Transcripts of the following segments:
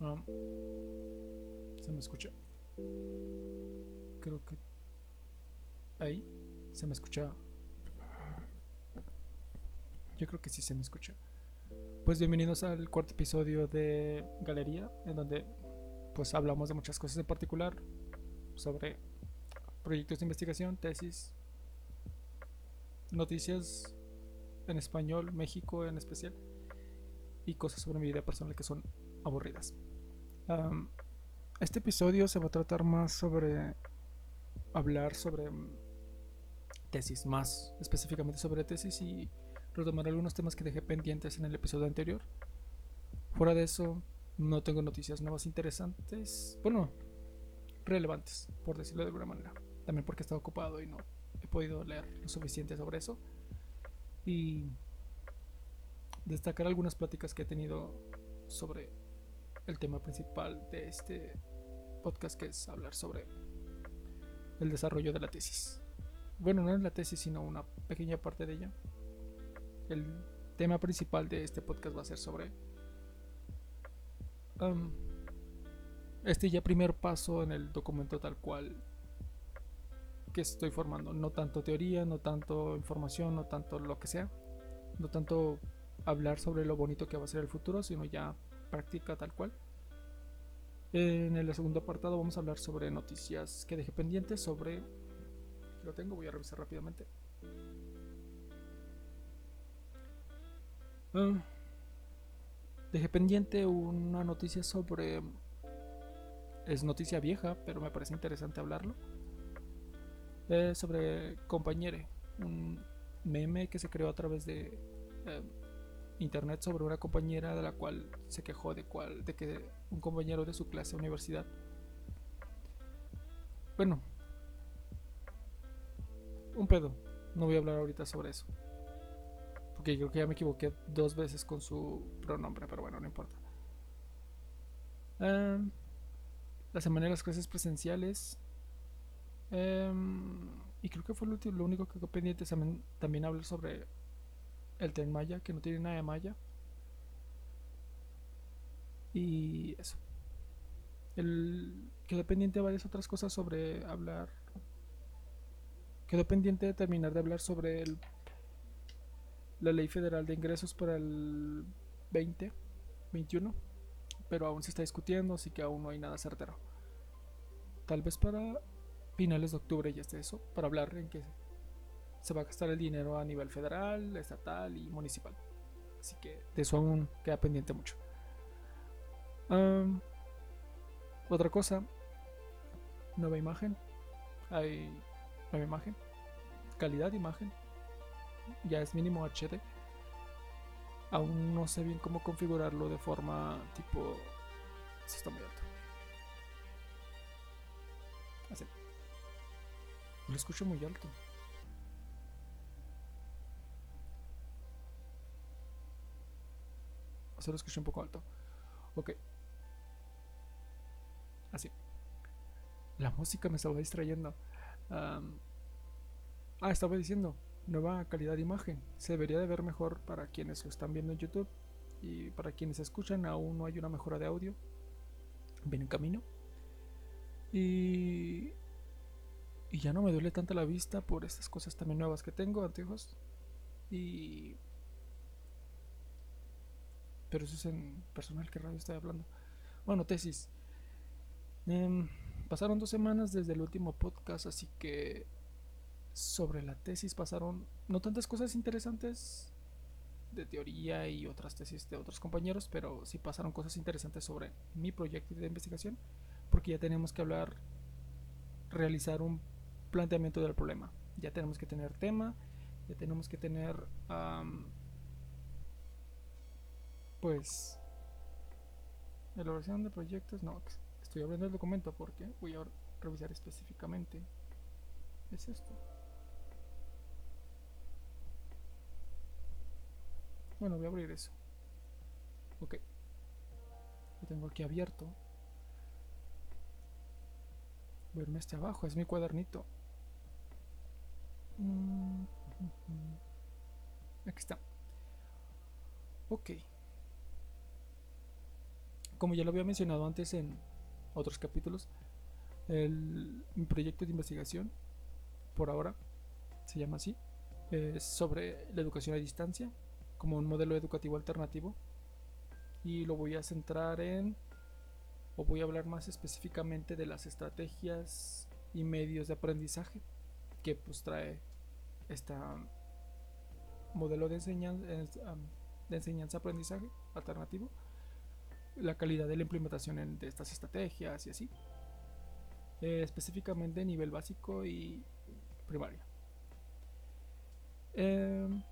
Um, se me escucha. Creo que. Ahí. Se me escucha. Yo creo que sí se me escucha. Pues bienvenidos al cuarto episodio de Galería, en donde pues hablamos de muchas cosas en particular sobre proyectos de investigación, tesis, noticias en español, México en especial, y cosas sobre mi vida personal que son aburridas. Um, este episodio se va a tratar más sobre hablar sobre mm, tesis, más específicamente sobre tesis y retomar algunos temas que dejé pendientes en el episodio anterior. Fuera de eso, no tengo noticias nuevas interesantes, bueno, relevantes, por decirlo de alguna manera. También porque he estado ocupado y no he podido leer lo suficiente sobre eso. Y destacar algunas pláticas que he tenido sobre el tema principal de este podcast, que es hablar sobre el desarrollo de la tesis. Bueno, no es la tesis, sino una pequeña parte de ella. El tema principal de este podcast va a ser sobre um, este ya primer paso en el documento tal cual que estoy formando. No tanto teoría, no tanto información, no tanto lo que sea. No tanto hablar sobre lo bonito que va a ser el futuro, sino ya práctica tal cual. En el segundo apartado vamos a hablar sobre noticias que dejé pendientes sobre... Lo tengo, voy a revisar rápidamente. Ah, dejé pendiente una noticia sobre... Es noticia vieja, pero me parece interesante hablarlo. sobre Compañere, un meme que se creó a través de eh, internet sobre una compañera de la cual se quejó de, cual, de que un compañero de su clase de universidad. Bueno, un pedo. No voy a hablar ahorita sobre eso. Porque creo que ya me equivoqué dos veces con su pronombre, pero bueno, no importa. Em, la semana de las clases presenciales. Em, y creo que fue lo, lo único que quedó pendiente. También, también sobre el tren Maya, que no tiene nada de Maya. Y eso. El, quedó pendiente varias otras cosas sobre hablar. Quedó pendiente de terminar de hablar sobre el, la ley federal de ingresos para el 20, 21. Pero aún se está discutiendo, así que aún no hay nada certero. Tal vez para finales de octubre ya esté eso, para hablar en qué se va a gastar el dinero a nivel federal, estatal y municipal. Así que de eso aún queda pendiente mucho. otra cosa, nueva imagen. Hay nueva imagen. Calidad de imagen. Ya es mínimo HD. Aún no sé bien cómo configurarlo de forma tipo... Si está muy alto. Así. Lo escucho muy alto. Solo escuché un poco alto. Ok. Así. La música me estaba distrayendo. ah, estaba diciendo. Nueva calidad de imagen. Se debería de ver mejor para quienes lo están viendo en YouTube. Y para quienes escuchan, aún no hay una mejora de audio. Viene en camino. Y. Y ya no me duele tanto la vista por estas cosas también nuevas que tengo, antiguos. Y pero eso es en personal, ¿qué radio estoy hablando? Bueno, tesis. Em, pasaron dos semanas desde el último podcast, así que sobre la tesis pasaron no tantas cosas interesantes de teoría y otras tesis de otros compañeros, pero sí pasaron cosas interesantes sobre mi proyecto de investigación, porque ya tenemos que hablar, realizar un planteamiento del problema. Ya tenemos que tener tema, ya tenemos que tener pues elaboración de proyectos no estoy abriendo el documento porque voy a revisar específicamente. Es esto. Bueno voy a abrir eso. Ok. Lo tengo aquí abierto. Voy a irme este abajo es mi cuadernito. Mm, aquí está. Ok como ya lo había mencionado antes en otros capítulos, el, mi proyecto de investigación, por ahora, se llama así, es sobre la educación a distancia como un modelo educativo alternativo. Y lo voy a centrar en o voy a hablar más específicamente de las estrategias y medios de aprendizaje que pues trae este modelo de enseñanza, de enseñanza alternativo la calidad de la implementación de estas estrategias y así. Eh, específicamente nivel básico y primaria. Em,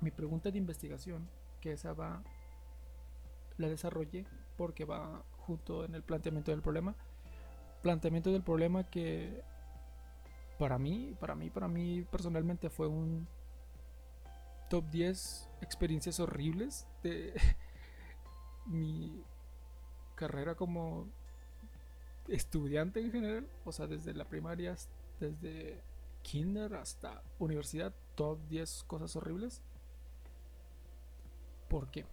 mi pregunta de investigación que esa va la desarrollé porque va junto en el planteamiento del problema. Planteamiento del problema que para mí, para mí, para mí personalmente fue un top 10 experiencias horribles de mi carrera como estudiante en general, o sea, desde la primaria, desde kinder hasta universidad, top 10 cosas horribles. ¿Por qué?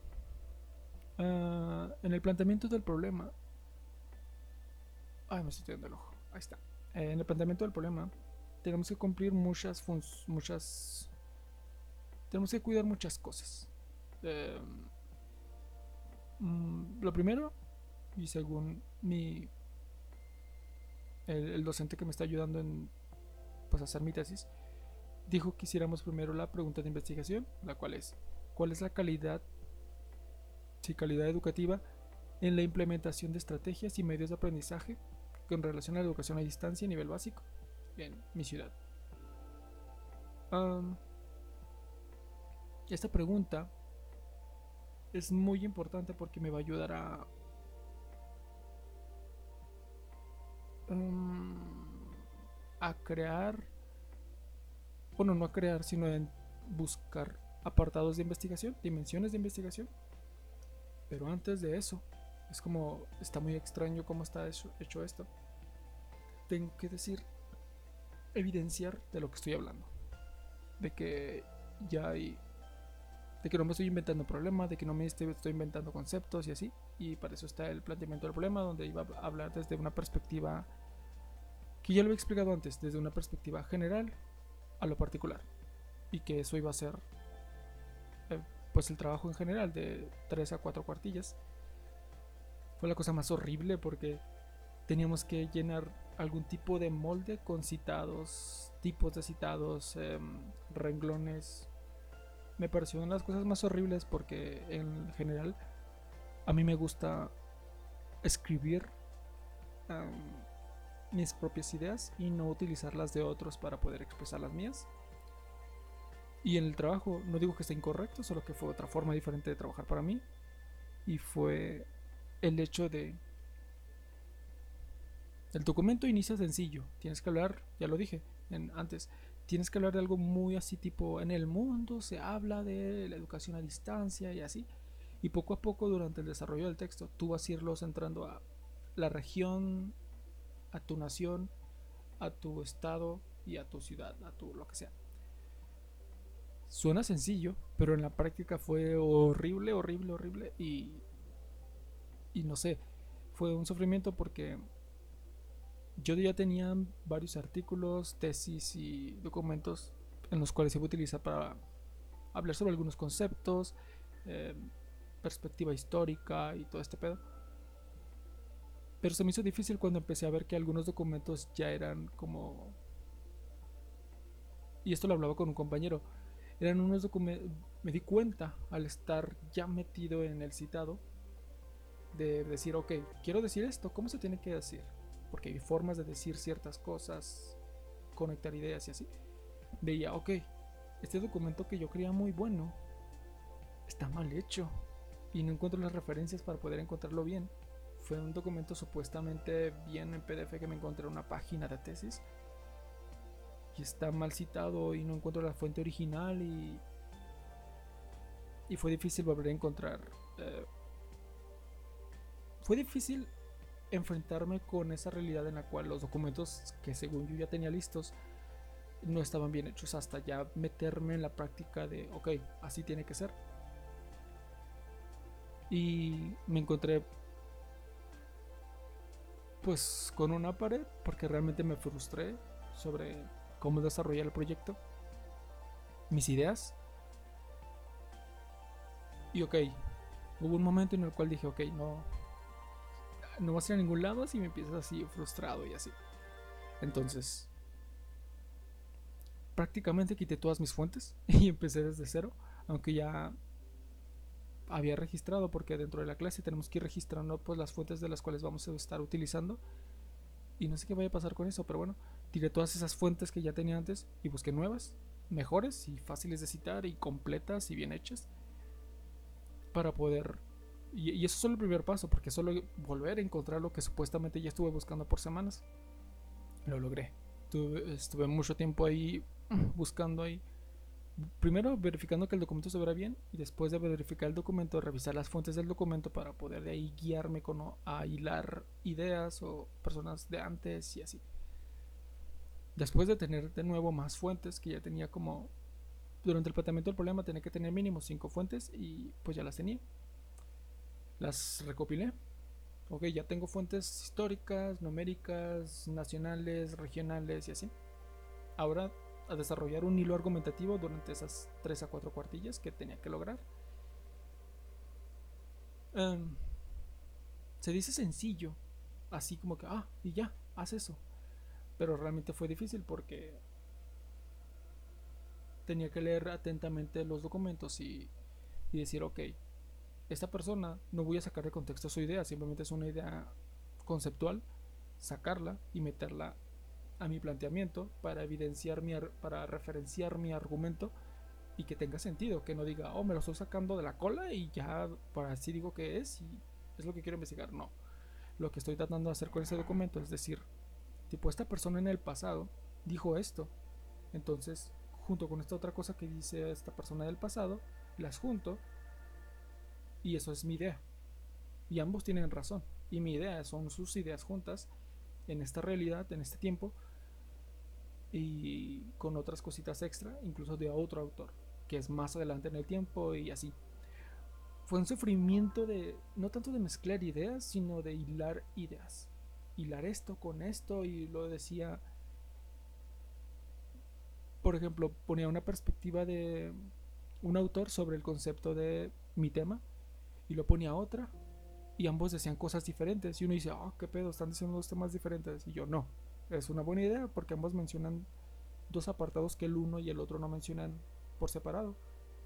Ah, en el planteamiento del problema. Ay, me estoy tirando el ojo. Ahí está. en el planteamiento del problema, tenemos que cumplir muchas muchas tenemos que cuidar muchas cosas em, mm, lo primero y según mi el, docente que me está ayudando en pues hacer mi tesis dijo que hiciéramos primero la pregunta de investigación la cual es cuál es la calidad si calidad educativa en la implementación de estrategias y medios de aprendizaje con relación a la educación a distancia a nivel básico en mi ciudad. esta pregunta es muy importante porque me va a ayudar a a crear bueno no a crear sino en buscar apartados de investigación dimensiones de investigación pero antes de eso es como está muy extraño cómo está hecho esto tengo que decir evidenciar de lo que estoy hablando. De que ya hay. De que no me estoy inventando problemas, de que no me estoy, inventando conceptos y así. Y para eso está el planteamiento del problema, donde iba a hablar desde una perspectiva que ya lo he explicado antes, desde una perspectiva general a lo particular. Y que eso iba a ser eh, pues el trabajo en general de 3 a 4 cuartillas. Fue la cosa más horrible porque teníamos que llenar algún tipo de molde con citados, tipos de citados, em, renglones. Me parecieron las cosas más horribles porque en general a mí me gusta escribir mis propias ideas y no utilizarlas de otros para poder expresar las mías. Y en el trabajo, no digo que esté incorrecto, solo que fue otra forma diferente de trabajar para mí. Y fue el hecho de el documento inicia sencillo. Tienes que hablar, ya lo dije antes, tienes que hablar de algo muy así tipo en el mundo se habla de la educación a distancia y así. Y poco a poco durante el desarrollo del texto tú vas a irlo centrando a la región, a tu nación, a tu estado y a tu ciudad, a tu lo que sea. Suena sencillo, pero en la práctica fue horrible, horrible, horrible y y no sé, fue un sufrimiento porque yo ya tenía varios artículos, tesis y documentos en los cuales se iba a utilizar para hablar sobre algunos conceptos, eh, perspectiva histórica y todo este pedo. Pero se me hizo difícil cuando empecé a ver que algunos documentos ya eran como... Y esto lo hablaba con un compañero. Eran unos documentos... Me di cuenta al estar ya metido en el citado de decir, ok, quiero decir esto, ¿cómo se tiene que decir? Porque hay formas de decir ciertas cosas, conectar ideas y así, veía, ok, este documento que yo creía muy bueno está mal hecho y no encuentro las referencias para poder encontrarlo bien. Fue un documento supuestamente bien en PDF que me encontré en una página de tesis y está mal citado y no encuentro la fuente original y, y fue difícil volver a encontrar. Eh, fue difícil enfrentarme con esa realidad en la cual los documentos que según yo ya tenía listos no estaban bien hechos hasta ya meterme en la práctica de, ok, así tiene que ser. Y me encontré pues con una pared porque realmente me frustré sobre cómo desarrollar el proyecto, mis ideas. Y ok, hubo un momento en el cual dije, ok, no, no vas a ir a ningún lado si me empiezas así frustrado y así. Entonces, prácticamente quité todas mis fuentes y empecé desde cero, aunque ya había registrado porque dentro de la clase tenemos que ir registrando pues las fuentes de las cuales vamos a estar utilizando y no sé qué vaya a pasar con eso, pero bueno, tiré todas esas fuentes que ya tenía antes y busqué nuevas, mejores y fáciles de citar y completas y bien hechas para poder y, y eso es solo el primer paso porque solo volver a encontrar lo que supuestamente ya estuve buscando por semanas lo logré estuve mucho tiempo ahí buscando ahí primero verificando que el documento se verá bien y después de verificar el documento revisar las fuentes del documento para poder de ahí guiarme con, a hilar ideas o personas de antes y así. Después de tener de nuevo más fuentes que ya tenía como durante el planteamiento del problema tenía que tener mínimo cinco fuentes y pues ya las tenía. Las recopilé. Ok, ya tengo fuentes históricas, numéricas, nacionales, regionales y así. Ahora a desarrollar un hilo argumentativo durante esas 3 a 4 cuartillas que tenía que lograr. Em, se dice sencillo, así como que, ah, y ya, haz eso. Pero realmente fue difícil porque tenía que leer atentamente los documentos y, y decir, ok, esta persona no voy a sacar de contexto su idea, simplemente es una idea conceptual, sacarla y meterla a mi planteamiento para evidenciar mi para referenciar mi argumento y que tenga sentido, que no diga, oh, me lo estoy sacando de la cola y ya para así digo que es y es lo que quiero investigar. No. Lo que estoy tratando de hacer con ese documento es decir, tipo, esta persona en el pasado dijo esto. Entonces, junto con esta otra cosa que dice esta persona del pasado, las junto y eso es mi idea. Y ambos tienen razón. Y mi idea son sus ideas juntas en esta realidad, en este tiempo, y con otras cositas extra, incluso de otro autor, que es más adelante en el tiempo y así. Fue un sufrimiento de, no tanto de mezclar ideas, sino de hilar ideas. Hilar esto con esto y lo decía, por ejemplo, ponía una perspectiva de un autor sobre el concepto de mi tema y lo ponía otra y ambos decían cosas diferentes y uno dice, oh, qué pedo, están diciendo dos temas diferentes y yo no, es una buena idea porque ambos mencionan dos apartados que el uno y el otro no mencionan por separado.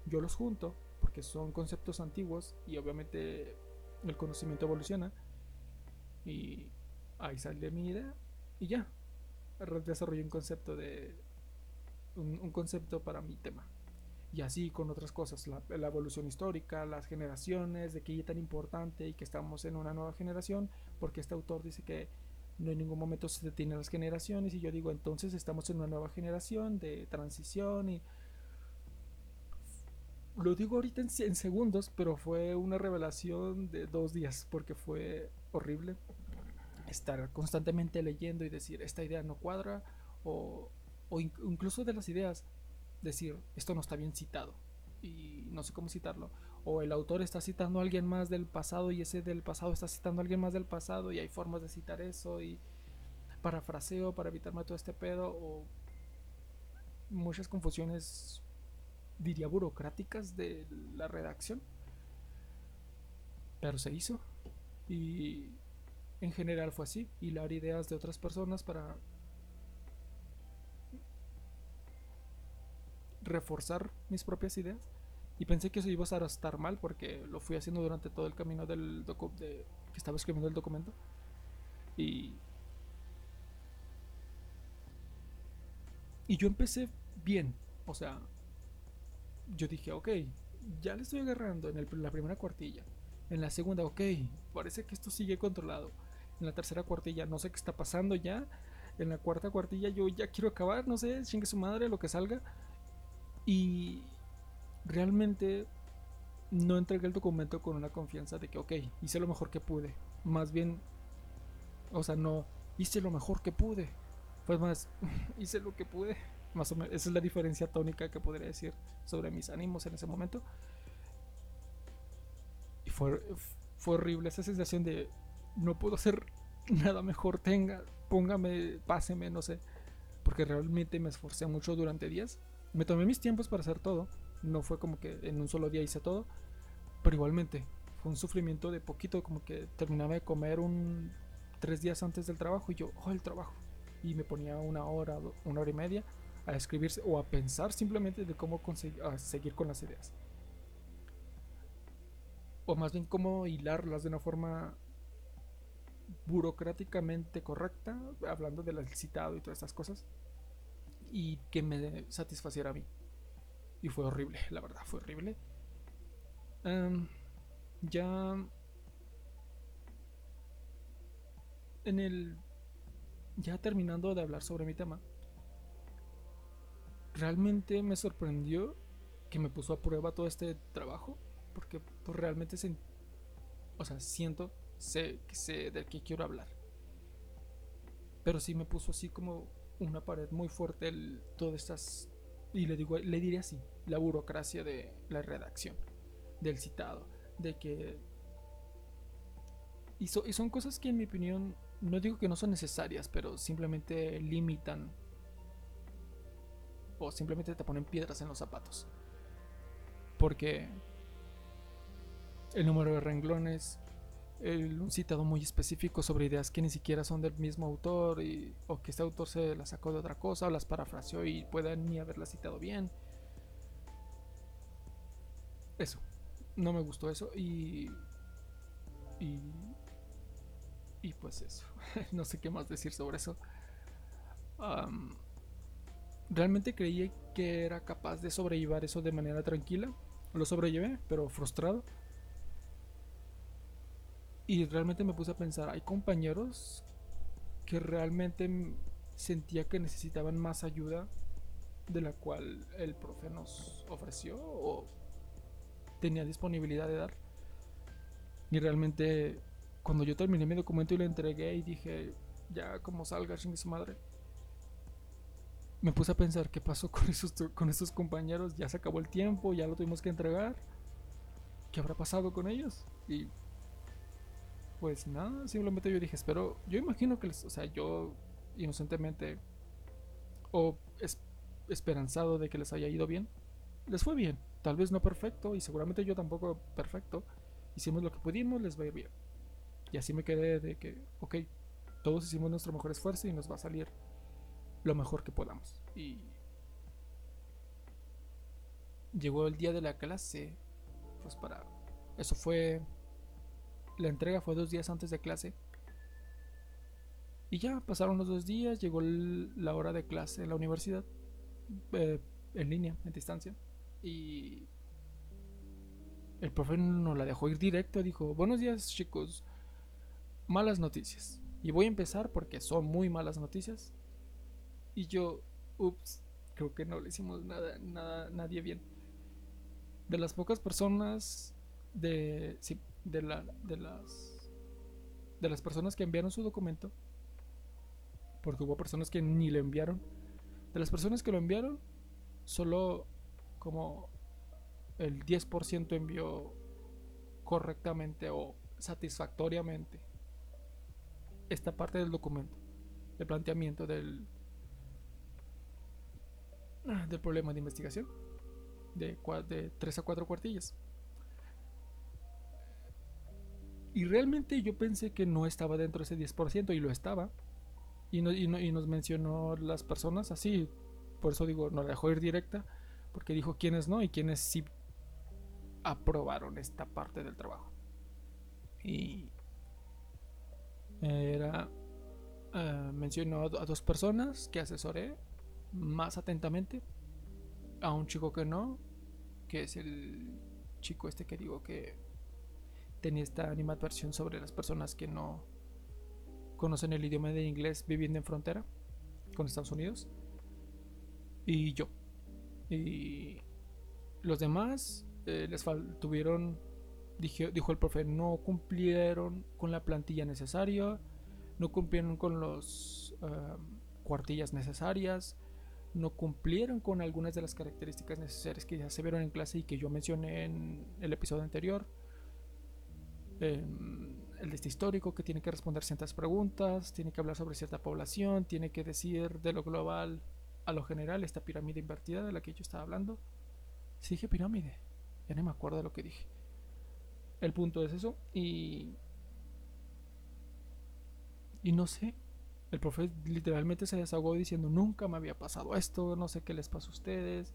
Yo los junto porque son conceptos antiguos y obviamente el conocimiento evoluciona. Y ahí sale mi idea y ya. Desarrollé un concepto de. Un, concepto para mi tema. Y así con otras cosas, la, la, evolución histórica, las generaciones, de qué es tan importante y que estamos en una nueva generación, porque este autor dice que no en ningún momento se detienen las generaciones y yo digo entonces estamos en una nueva generación de transición y lo digo ahorita en, segundos pero fue una revelación de dos días porque fue horrible estar constantemente leyendo y decir esta idea no cuadra o, o incluso de las ideas decir esto no está bien citado y no sé cómo citarlo o el autor está citando a alguien más del pasado y ese del pasado está citando a alguien más del pasado y hay formas de citar eso y parafraseo para evitarme todo este pedo o muchas confusiones diría burocráticas de la redacción. Pero se hizo y en general fue así hilar ideas de otras personas para reforzar mis propias ideas y pensé que eso iba a estar mal porque lo fui haciendo durante todo el camino del docu de, que estaba escribiendo el documento. Y. Y yo empecé bien. O sea, yo dije, ok, ya le estoy agarrando en la primera cuartilla. En la segunda, ok, parece que esto sigue controlado. En la tercera cuartilla, no sé qué está pasando ya. En la cuarta cuartilla, yo ya quiero acabar, no sé, chingue su madre, lo que salga. Y, realmente no entregué el documento con una confianza de que, ok, hice lo mejor que pude. Más bien, o sea, no, hice lo mejor que pude. Pues más, hice lo que pude. Más o menos, esa es la diferencia tónica que podría decir sobre mis ánimos en ese momento. fue, fue horrible esa sensación de no puedo hacer nada mejor. Tenga, póngame, páseme, no sé. Porque realmente me esforcé mucho durante días. Me tomé mis tiempos para hacer todo. No fue como que en un solo día hice todo. Pero igualmente, fue un sufrimiento de poquito. Como que terminaba de comer un tres días antes del trabajo y yo, oh, el trabajo. Y me ponía una hora, una hora y media a escribirse o a pensar simplemente de cómo conseguir, seguir con las ideas. O más bien cómo hilarlas de una forma burocráticamente correcta, hablando del citado y todas estas cosas, y que me satisfaciera a mí. Y fue horrible, la verdad, fue horrible. ya en el ya terminando de hablar sobre mi tema, realmente me sorprendió que me puso a prueba todo este trabajo, porque pues, realmente se, o sea, siento, sé, sé del que quiero hablar. Pero sí me puso así como una pared muy fuerte el, todas estas, y le digo, le diré así, la burocracia de la redacción, del citado, de que... y son cosas que en mi opinión no digo que no son necesarias, pero simplemente limitan o simplemente te ponen piedras en los zapatos. Porque el número de renglones, el, un citado muy específico sobre ideas que ni siquiera son del mismo autor y, o que este autor se las sacó de otra cosa o las parafraseó y pueda ni haberla citado bien. Eso, no me gustó eso y, y y pues eso, no sé qué más decir sobre eso. realmente creí que era capaz de sobrellevar eso de manera tranquila. Lo sobrellevé, pero frustrado. Y realmente me puse a pensar, hay compañeros que realmente sentía que necesitaban más ayuda de la cual el profe nos ofreció o tenía disponibilidad de dar. Y realmente cuando yo terminé mi documento y lo entregué y dije, ya como salga, chingue su madre, me puse a pensar qué pasó con esos, con compañeros, ya se acabó el tiempo, ya lo tuvimos que entregar, ¿qué habrá pasado con ellos? Y pues nada, simplemente yo dije, espero, yo imagino que les, o sea, yo inocentemente o esperanzado de que les haya ido bien, les fue bien, tal vez no perfecto y seguramente yo tampoco perfecto, hicimos lo que pudimos, les va a ir bien. Y así me quedé de que, ok, todos hicimos nuestro mejor esfuerzo y nos va a salir lo mejor que podamos. Y llegó el día de la clase, pues para... Eso fue... La entrega fue dos días antes de clase. Y ya pasaron los dos días, llegó la hora de clase en la universidad, eh, en línea, en distancia. Y el profe nos la dejó ir directo, dijo, buenos días chicos, malas noticias. Y voy a empezar porque son muy malas noticias. Y yo, ups, creo que no le hicimos nada, nada, nadie bien. De las pocas personas de, sí, de, la, de las, de las personas que enviaron su documento, porque hubo personas que ni le enviaron. De las personas que lo enviaron, solo como el 10% envió correctamente o satisfactoriamente esta parte del documento, el planteamiento del, del problema de investigación de, de 3 a 4 cuartillas. Y realmente yo pensé que no estaba dentro de ese 10% y lo estaba. Y, y, nos mencionó las personas así. Por eso digo, no la dejó ir directa. Porque dijo quiénes no y quiénes sí aprobaron esta parte del trabajo. Y era uh, mencionó a dos personas que asesoré más atentamente. A un chico que no, que es el chico este que digo que tenía esta animadversión sobre las personas que no conocen el idioma de inglés viviendo en frontera con Estados Unidos. Y yo. Y los demás eh, les tuvieron dijo, el profe, no cumplieron con la plantilla necesaria, no cumplieron con las cuartillas necesarias, no cumplieron con algunas de las características necesarias que ya se vieron en clase y que yo mencioné en el episodio anterior. Em, el de este histórico, que tiene que responder ciertas preguntas, tiene que hablar sobre cierta población, tiene que decir de lo global a lo general esta pirámide invertida de la que yo estaba hablando. Sí dije pirámide, ya no me acuerdo de lo que dije. El punto es eso y... Y no sé, el profe literalmente se desahogó diciendo nunca me había pasado esto, no sé qué les pasó a ustedes.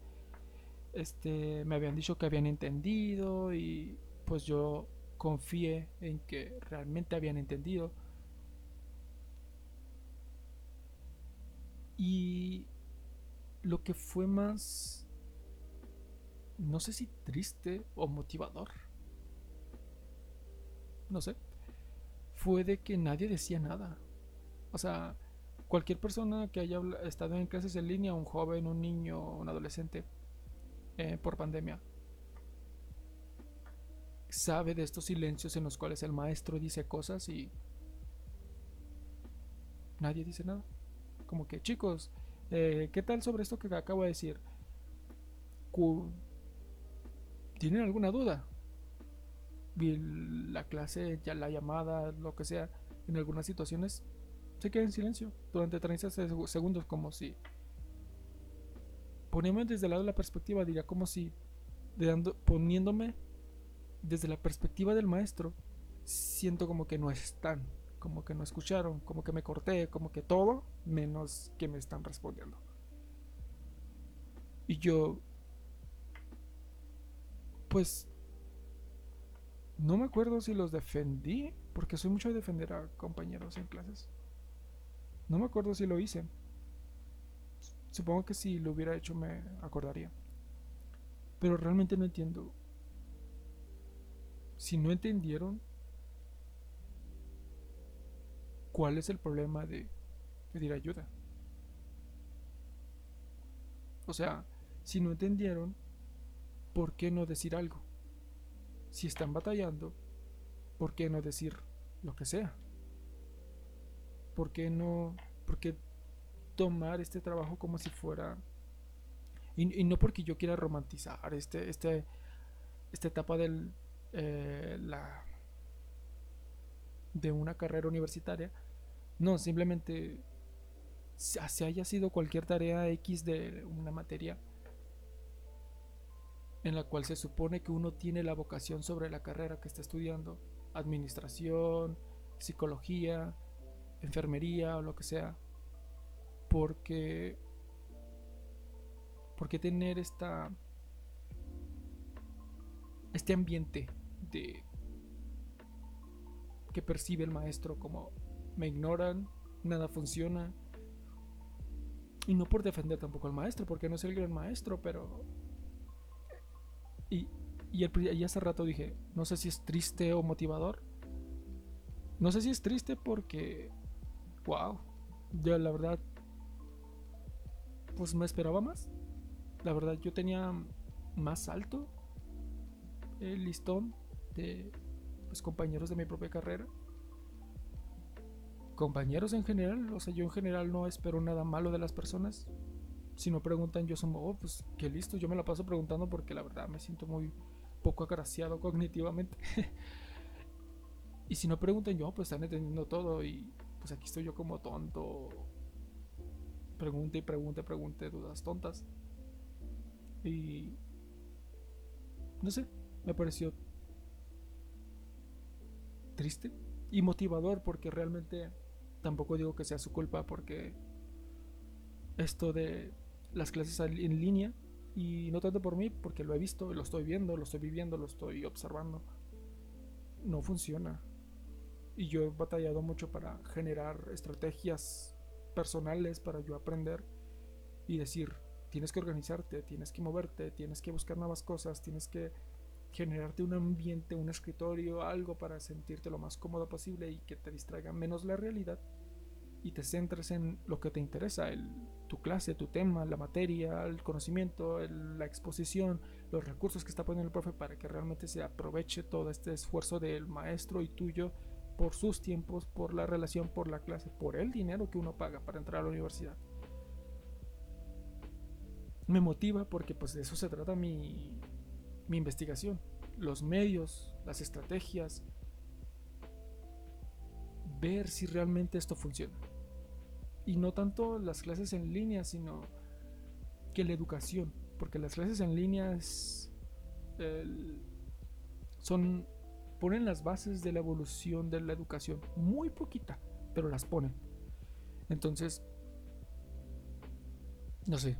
Este, me habían dicho que habían entendido y pues yo confié en que realmente habían entendido. Y lo que fue más, no sé si triste o motivador, no sé, fue de que nadie decía nada. O sea, cualquier persona que haya estado en clases en línea, un joven, un niño, un adolescente, eh, por pandemia, sabe de estos silencios en los cuales el maestro dice cosas y nadie dice nada. Como que, chicos, eh, ¿qué tal sobre esto que acabo de decir? ¿Tienen alguna duda? La clase, ya la llamada, lo que sea, en algunas situaciones se queda en silencio durante 30 segundos, como si. Poniéndome desde el lado de la perspectiva, diría como si. poniéndome desde la perspectiva del maestro, siento como que no están, como que no escucharon, como que me corté, como que todo, menos que me están respondiendo. Y yo, pues, no me acuerdo si los defendí, porque soy mucho de defender a compañeros en clases. No me acuerdo si lo hice. Supongo que si lo hubiera hecho me acordaría. Pero realmente no entiendo si no entendieron cuál es el problema de pedir ayuda. O sea, si no entendieron, ¿por qué no decir algo? Si están batallando, ¿por qué no decir lo que sea? ¿Por qué no, por qué tomar este trabajo como si fuera... Y, no porque yo quiera romantizar este, este, esta etapa del, eh, la de una carrera universitaria. No, simplemente si haya sido cualquier tarea X de una materia en la cual se supone que uno tiene la vocación sobre la carrera que está estudiando, administración, psicología, enfermería o lo que sea, porque porque tener esta este ambiente que percibe el maestro como me ignoran, nada funciona. Y no por defender tampoco al maestro, porque no es el gran maestro, pero... Y, y, hace rato dije, no sé si es triste o motivador. No sé si es triste porque... Wow. Yo la verdad... Pues me esperaba más. La verdad yo tenía más alto el listón de pues, compañeros de mi propia carrera. Compañeros en general, o sea, yo en general no espero nada malo de las personas. Si no preguntan, yo soy, oh, pues qué listo, yo me la paso preguntando porque la verdad me siento muy poco agraciado cognitivamente. y si no preguntan, yo, pues están entendiendo todo y pues aquí estoy yo como tonto. Pregunte y pregunte, pregunte, dudas tontas. Y... No sé, me pareció triste y motivador porque realmente tampoco digo que sea su culpa porque esto de las clases en línea y no tanto por mí porque lo he visto, lo estoy viendo, lo estoy viviendo, lo estoy observando, no funciona. Y yo he batallado mucho para generar estrategias personales para yo aprender y decir, tienes que organizarte, tienes que moverte, tienes que buscar nuevas cosas, tienes que generarte un ambiente, un escritorio, algo para sentirte lo más cómodo posible y que te distraiga menos la realidad y te centres en lo que te interesa, el, tu clase, tu tema, la materia, el conocimiento, la exposición, los recursos que está poniendo el profe para que realmente se aproveche todo este esfuerzo del maestro y tuyo por sus tiempos, por la relación, por la clase, por el dinero que uno paga para entrar a la universidad. Me motiva porque pues de eso se trata mi, mi investigación, los medios, las estrategias ver si realmente esto funciona. Y no tanto las clases en línea, sino que la educación. Porque las clases en línea son ponen las bases de la evolución de la educación. Muy poquita, pero las ponen. Entonces, no sé.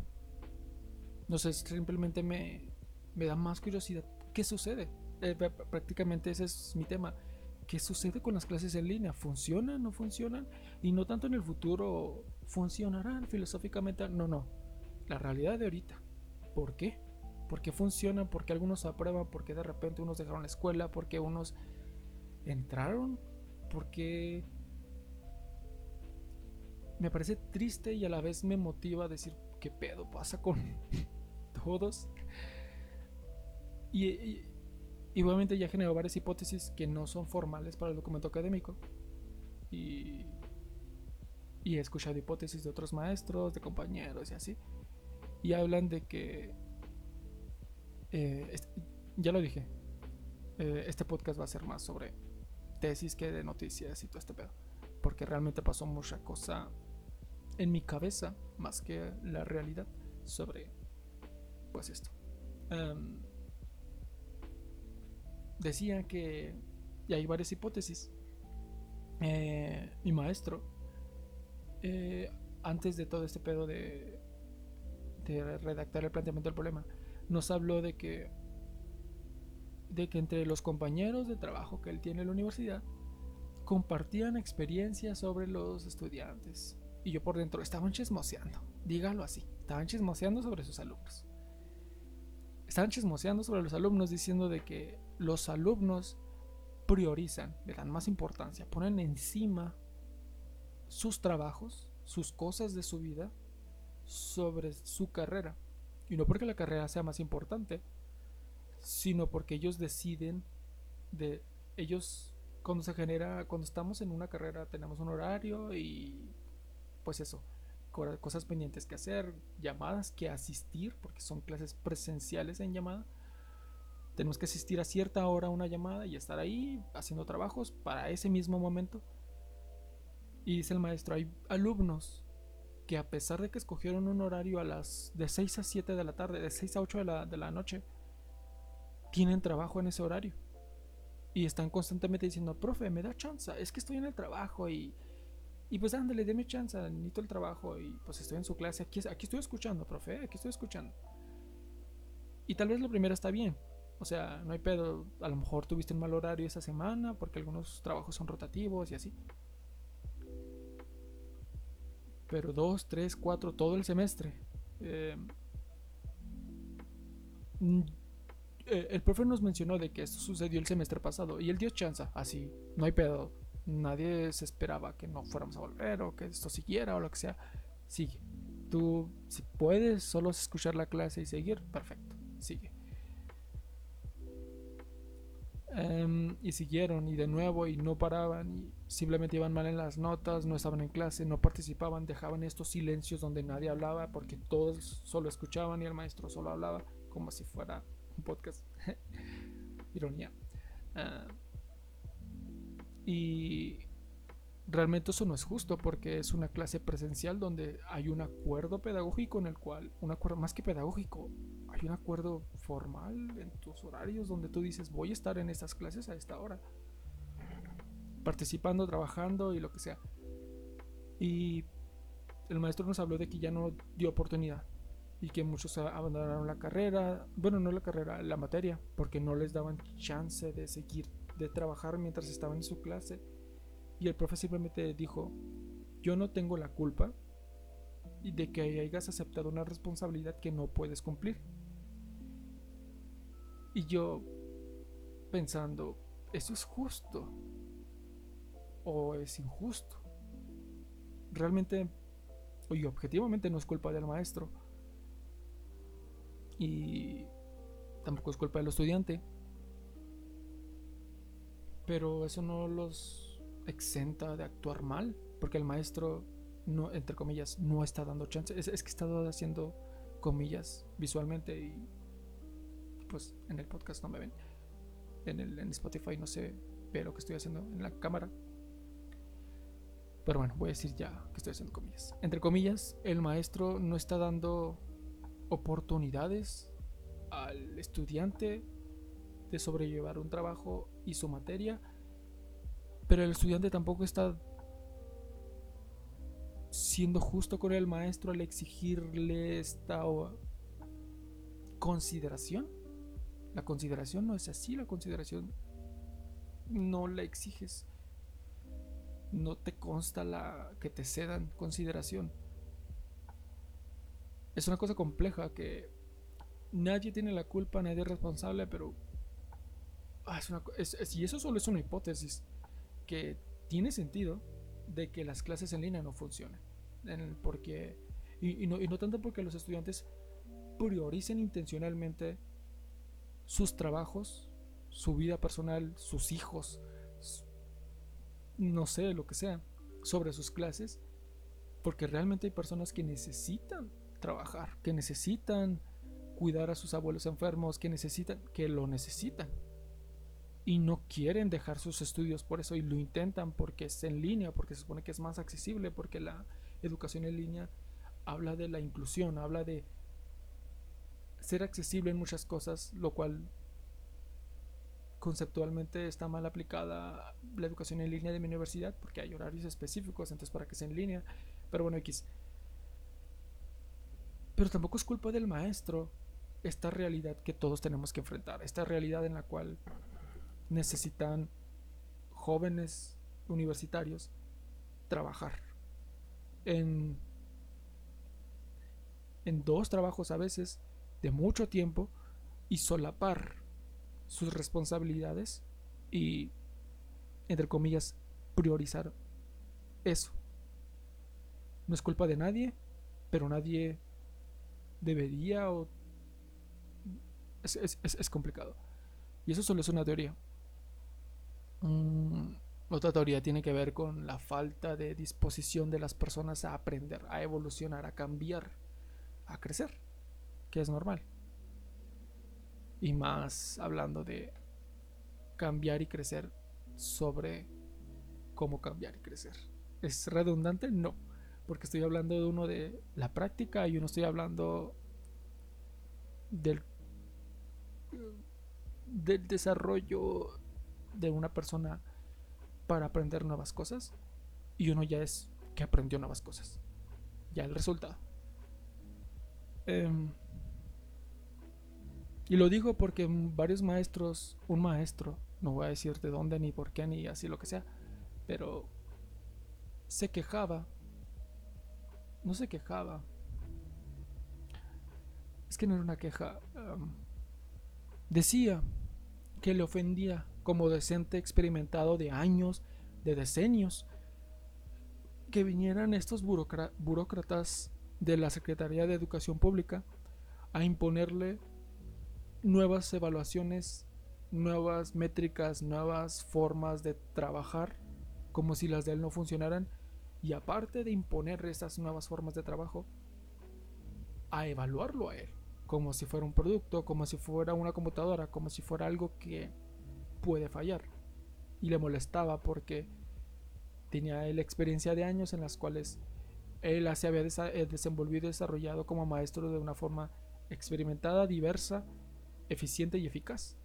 No sé, simplemente me, me da más curiosidad. ¿Qué sucede? Eh, prácticamente ese es mi tema. ¿Qué sucede con las clases en línea? ¿Funcionan? ¿No funcionan? Y no tanto en el futuro, ¿funcionarán filosóficamente? No, no. La realidad de ahorita. ¿Por qué? ¿Por qué funcionan? ¿Por qué algunos aprueban? ¿Por qué de repente unos dejaron la escuela? ¿Por qué unos entraron? ¿Por qué me parece triste y a la vez me motiva a decir qué pedo pasa con todos? Y, igualmente ya generó varias hipótesis que no son formales para el documento académico. Y, y he escuchado hipótesis de otros maestros, de compañeros y así. Y hablan de que... Eh, ya lo dije. Eh, este podcast va a ser más sobre tesis que de noticias y todo este pedo. Porque realmente pasó mucha cosa en mi cabeza más que la realidad sobre pues esto. Em, decía que, y hay varias hipótesis, eh, mi maestro, eh, antes de todo este pedo de, de redactar el planteamiento del problema, nos habló de que, de que entre los compañeros de trabajo que él tiene en la universidad, compartían experiencias sobre los estudiantes. Y yo por dentro estaban chismoseando, dígalo así, estaban chismoseando sobre sus alumnos. Estaban chismoseando sobre los alumnos diciendo de que los alumnos priorizan, le dan más importancia, ponen encima sus trabajos, sus cosas de su vida sobre su carrera. Y no porque la carrera sea más importante, sino porque ellos deciden de ellos cuando se genera, cuando estamos en una carrera tenemos un horario y pues eso, cosas pendientes que hacer, llamadas que asistir, porque son clases presenciales en llamada tenemos que asistir a cierta hora a una llamada y estar ahí haciendo trabajos para ese mismo momento. Y dice el maestro, hay alumnos que a pesar de que escogieron un horario a las de 6 a 7 de la tarde, de 6 a 8 de la, de la noche, tienen trabajo en ese horario. Y están constantemente diciendo, profe, me da chance, es que estoy en el trabajo y, y pues ándale, déme chance, necesito el trabajo y pues estoy en su clase, aquí, aquí estoy escuchando, profe, aquí estoy escuchando. Y tal vez lo primero está bien, o sea, no hay pedo. A lo mejor tuviste un mal horario esa semana porque algunos trabajos son rotativos y así. Pero dos, tres, cuatro, todo el semestre. Eh, eh, el profe nos mencionó de que esto sucedió el semestre pasado y él dio chanza, así, no hay pedo. Nadie se esperaba que no fuéramos a volver o que esto siguiera o lo que sea. Sigue. Tú, si puedes solo escuchar la clase y seguir, perfecto, sigue. Em, y siguieron y de nuevo y no paraban y simplemente iban mal en las notas, no estaban en clase, no participaban, dejaban estos silencios donde nadie hablaba porque todos solo escuchaban y el maestro solo hablaba como si fuera un podcast. Ironía. Ah, y realmente eso no es justo porque es una clase presencial donde hay un acuerdo pedagógico en el cual, un acuerdo más que pedagógico, hay un acuerdo formal en tus horarios donde tú dices voy a estar en estas clases a esta hora, participando, trabajando y lo que sea. Y el maestro nos habló de que ya no dio oportunidad y que muchos abandonaron la carrera, bueno, no la carrera, la materia, porque no les daban chance de seguir, de trabajar mientras estaban en su clase. Y el profe simplemente dijo, yo no tengo la culpa de que hayas aceptado una responsabilidad que no puedes cumplir. Y yo pensando, ¿eso es justo? ¿O es injusto? Realmente, oye, objetivamente no es culpa del maestro. Y tampoco es culpa del estudiante. Pero eso no los exenta de actuar mal. Porque el maestro, no, entre comillas, no está dando chance. Es, es que está haciendo comillas visualmente y pues en el podcast no me ven. En, el, Spotify no se ve lo que estoy haciendo en la cámara. Pero bueno, voy a decir ya que estoy haciendo comillas. Entre comillas, el maestro no está dando oportunidades al estudiante de sobrellevar un trabajo y su materia, pero el estudiante tampoco está siendo justo con el maestro al exigirle esta consideración. La consideración no es así, la consideración no la exiges. No te consta la que te cedan consideración. Es una cosa compleja que nadie tiene la culpa, nadie es responsable, pero ah, y eso solo es una hipótesis que tiene sentido de que las clases en línea no funcionen. porque, y, no, y no tanto porque los estudiantes prioricen intencionalmente sus trabajos, su vida personal, sus hijos, no sé, lo que sea, sobre sus clases, porque realmente hay personas que necesitan trabajar, que necesitan cuidar a sus abuelos enfermos, que necesitan, que lo necesitan. Y no quieren dejar sus estudios por eso y lo intentan porque es en línea, porque se supone que es más accesible, porque la educación en línea habla de la inclusión, habla de ser accesible en muchas cosas, lo cual conceptualmente está mal aplicada la educación en línea de mi universidad porque hay horarios específicos, entonces para que sea en línea. Pero bueno, X. Pero tampoco es culpa del maestro esta realidad que todos tenemos que enfrentar, esta realidad en la cual necesitan jóvenes universitarios trabajar en, en dos trabajos a veces de mucho tiempo y solapar sus responsabilidades y, entre comillas, priorizar eso. No es culpa de nadie, pero nadie debería o... Es, complicado. Y eso solo es una teoría. Mm, otra teoría tiene que ver con la falta de disposición de las personas a aprender, a evolucionar, a cambiar, a crecer, que es normal y más hablando de cambiar y crecer sobre cómo cambiar y crecer. ¿Es redundante? No, porque estoy hablando de uno de la práctica y uno estoy hablando del, del desarrollo de una persona para aprender nuevas cosas y uno ya es que aprendió nuevas cosas. Ya el resultado. Em, y lo digo porque varios maestros, un maestro, no voy a decir de dónde ni por qué ni así lo que sea, pero se quejaba, no se quejaba, es que no era una queja, decía que le ofendía como docente experimentado de años, de decenios, que vinieran estos burócratas de la Secretaría de Educación Pública a imponerle nuevas evaluaciones, nuevas métricas, nuevas formas de trabajar, como si las de él no funcionaran, y aparte de imponer esas nuevas formas de trabajo, a evaluarlo a él, como si fuera un producto, como si fuera una computadora, como si fuera algo que puede fallar. Y le molestaba porque tenía la experiencia de años en las cuales él se había eh, desenvolvido y desarrollado como maestro de una forma experimentada, diversa, eficiente y eficaz.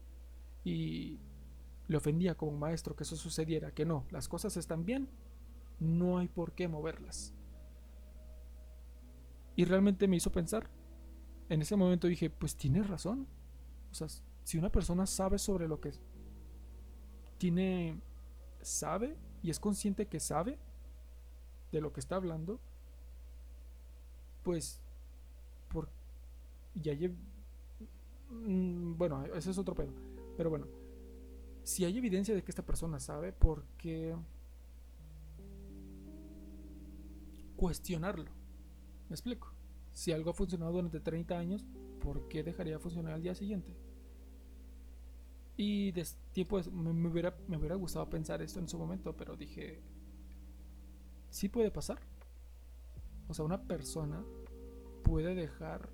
Y le ofendía como maestro que eso sucediera, que no, las cosas están bien, no hay por qué moverlas. Y realmente me hizo pensar. En ese momento dije, pues tienes razón. O sea, si una persona sabe sobre lo que tiene, sabe y es consciente que sabe de lo que está hablando, pues, por, ya bueno, ese es otro pedo. Pero bueno, si hay evidencia de que esta persona sabe, ¿por qué cuestionarlo? ¿Me explico? Si algo ha funcionado durante 30 años, ¿por qué dejaría de funcionar al día siguiente? Y de tiempo me, hubiera, me hubiera gustado pensar esto en su momento, pero dije, sí puede pasar. O sea, una persona puede dejar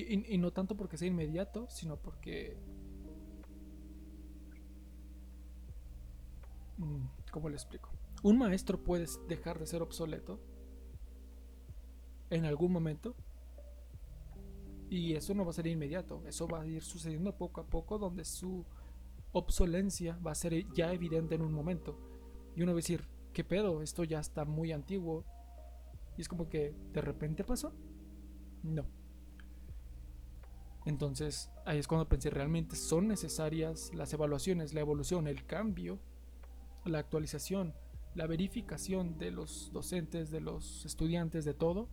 y, no tanto porque sea inmediato, sino porque... Mm, ¿Cómo le explico? Un maestro puede dejar de ser obsoleto en algún momento y eso no va a ser inmediato, eso va a ir sucediendo poco a poco donde su obsolencia va a ser ya evidente en un momento. Y uno va a decir, ¿qué pedo? Esto ya está muy antiguo. Y es como que de repente pasó. No. Entonces ahí es cuando pensé, realmente son necesarias las evaluaciones, la evolución, el cambio, la actualización, la verificación de los docentes, de los estudiantes, de todo.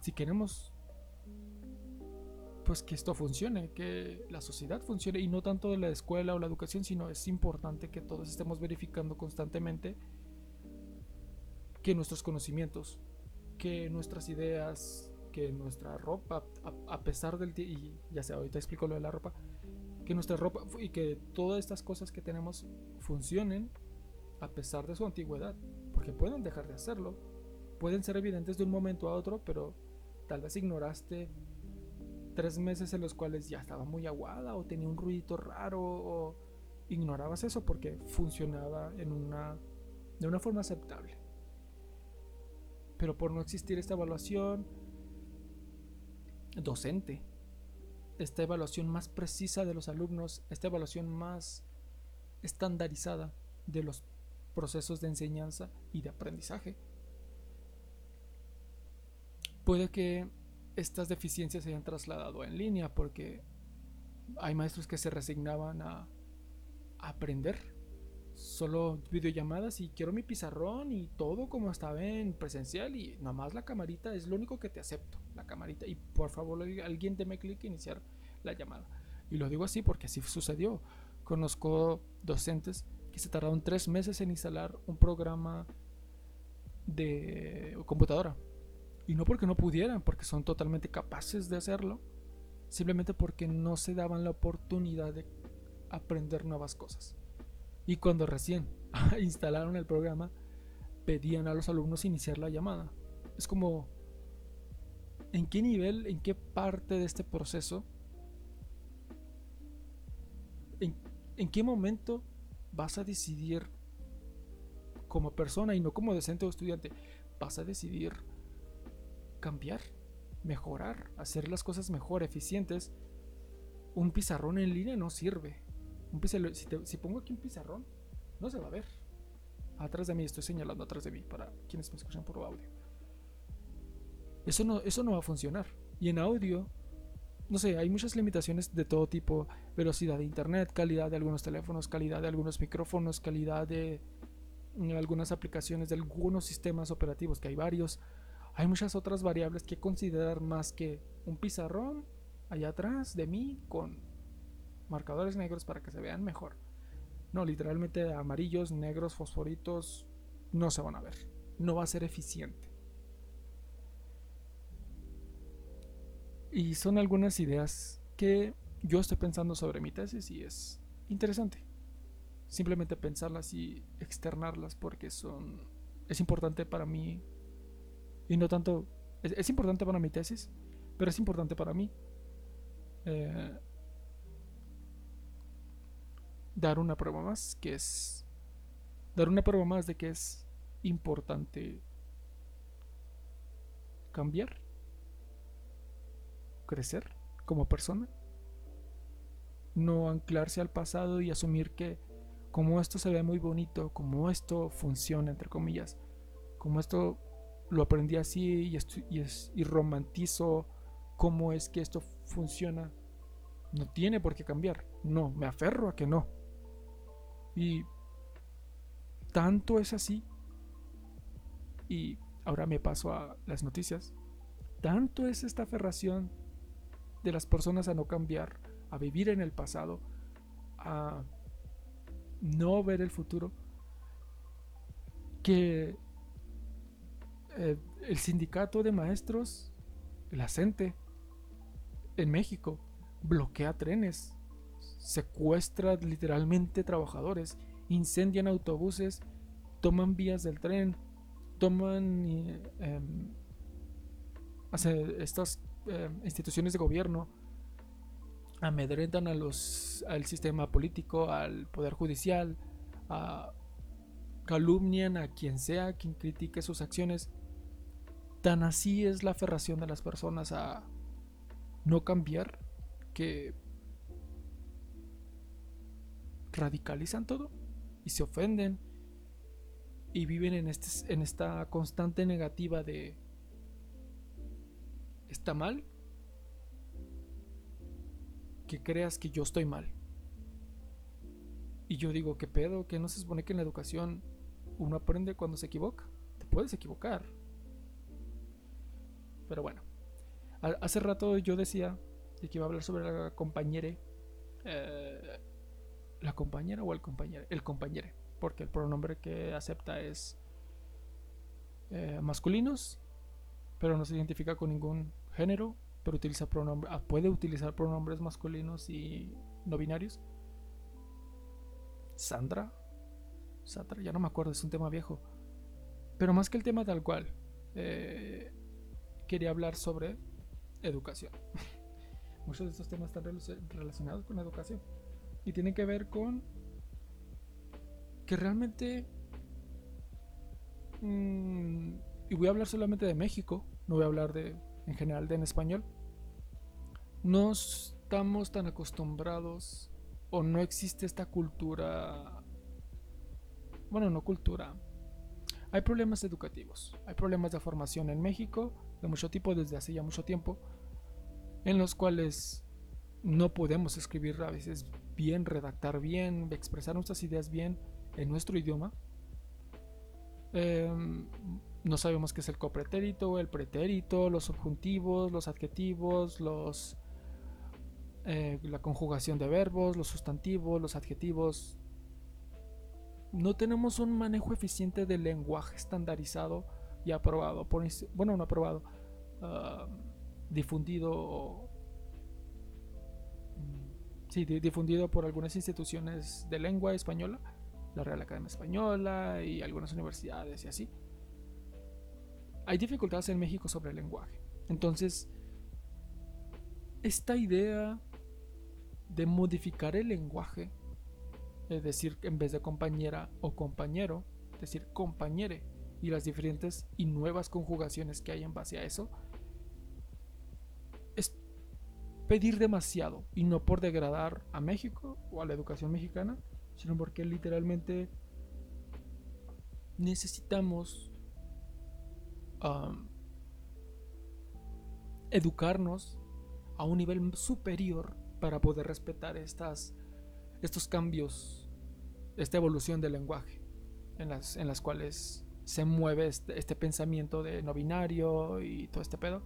Si queremos pues que esto funcione, que la sociedad funcione y no tanto de la escuela o la educación, sino es importante que todos estemos verificando constantemente que nuestros conocimientos, que nuestras ideas, que nuestra ropa, a, pesar del y ya sé, ahorita explico lo de la ropa, que nuestra ropa y que todas estas cosas que tenemos funcionen a pesar de su antigüedad, porque pueden dejar de hacerlo, pueden ser evidentes de un momento a otro, pero tal vez ignoraste tres meses en los cuales ya estaba muy aguada o tenía un ruidito raro o ignorabas eso porque funcionaba en una, de una forma aceptable. Pero por no existir esta evaluación docente, esta evaluación más precisa de los alumnos, esta evaluación más estandarizada de los procesos de enseñanza y de aprendizaje, puede que estas deficiencias se hayan trasladado en línea porque hay maestros que se resignaban a, aprender solo videollamadas y quiero mi pizarrón y todo como estaba en presencial y nada más la camarita es lo único que te acepto, la camarita y por favor alguien deme clic e iniciar la llamada. Y lo digo así porque así sucedió. Conozco docentes que se tardaron tres meses en instalar un programa de computadora y no porque no pudieran, porque son totalmente capaces de hacerlo, simplemente porque no se daban la oportunidad de aprender nuevas cosas. Y cuando recién instalaron el programa, pedían a los alumnos iniciar la llamada. Es como, ¿en qué nivel, en qué parte de este proceso, en, qué momento vas a decidir como persona y no como docente o estudiante, vas a decidir cambiar, mejorar, hacer las cosas mejor, eficientes, un pizarrón en línea no sirve. Un si, pongo aquí un pizarrón, no se va a ver. Atrás de mí, estoy señalando atrás de mí para quienes me escuchan por audio. Eso no, eso no va a funcionar. Y en audio, no sé, hay muchas limitaciones de todo tipo. Velocidad de internet, calidad de algunos teléfonos, calidad de algunos micrófonos, calidad de mm, algunas aplicaciones de algunos sistemas operativos, que hay varios. Hay muchas otras variables que considerar más que un pizarrón allá atrás de mí con marcadores negros para que se vean mejor. No, literalmente amarillos, negros, fosforitos no se van a ver. No va a ser eficiente. Y son algunas ideas que yo estoy pensando sobre mi tesis y es interesante. Simplemente pensarlas y externarlas porque son es importante para mí y no tanto... Es, importante para mi tesis, pero es importante para mí. Eh, dar una prueba más, que es... Dar una prueba más de que es importante cambiar, crecer como persona, no anclarse al pasado y asumir que como esto se ve muy bonito, como esto funciona, entre comillas, como esto lo aprendí así y, es, y romantizo cómo es que esto funciona. No tiene por qué cambiar. No, me aferro a que no. Y tanto es así. Y ahora me paso a las noticias. Tanto es esta aferración de las personas a no cambiar, a vivir en el pasado, a no ver el futuro, que eh, el sindicato de maestros, la CENTE, en México, bloquea trenes, secuestra literalmente trabajadores, incendian autobuses, toman vías del tren, toman eh, estas em, instituciones de gobierno, amedrentan a los, al sistema político, al poder judicial, calumnian a quien sea, quien critique sus acciones. Tan así es la aferración de las personas a no cambiar que radicalizan todo y se ofenden y viven en, este, en esta constante negativa de está mal que creas que yo estoy mal. Y yo digo, ¿qué pedo? Que no se supone que en la educación uno aprende cuando se equivoca. Te puedes equivocar. Pero bueno. Hace rato yo decía que iba a hablar sobre la compañera. Eh, la compañera o el compañero. El compañero. Porque el pronombre que acepta es eh, masculinos. Pero no se identifica con ningún género. Pero utiliza pronombre, ah, puede utilizar pronombres masculinos y no binarios. Sandra. Sandra, ya no me acuerdo, es un tema viejo. Pero más que el tema tal cual, eh, quería hablar sobre educación. Muchos de estos temas están relacionados con la educación. Y tienen que ver con que realmente... Mm, y voy a hablar solamente de México, no voy a hablar de en general de en español. No estamos tan acostumbrados o no existe esta cultura, bueno, no cultura, hay problemas educativos, hay problemas de formación en México de mucho tipo desde hace ya mucho tiempo, en los cuales no podemos escribir a veces bien, redactar bien, expresar nuestras ideas bien en nuestro idioma. Em, no sabemos qué es el copretérito, el pretérito, los subjuntivos, los adjetivos, los eh, la conjugación de verbos, los sustantivos, los adjetivos. No tenemos un manejo eficiente del lenguaje estandarizado y aprobado, bueno, no aprobado, uh, difundido, difundido por algunas instituciones de lengua española, la Real Academia Española y algunas universidades y así. Hay dificultades en México sobre el lenguaje. Entonces, esta idea de modificar el lenguaje, es decir, en vez de compañera o compañero, decir compañere, y las diferentes y nuevas conjugaciones que hay en base a eso, es pedir demasiado, y no por degradar a México o a la educación mexicana, sino porque literalmente necesitamos educarnos a un nivel superior para poder respetar estas, estos cambios, esta evolución del lenguaje, en las, en las cuales se mueve este, este pensamiento de no binario y todo este pedo.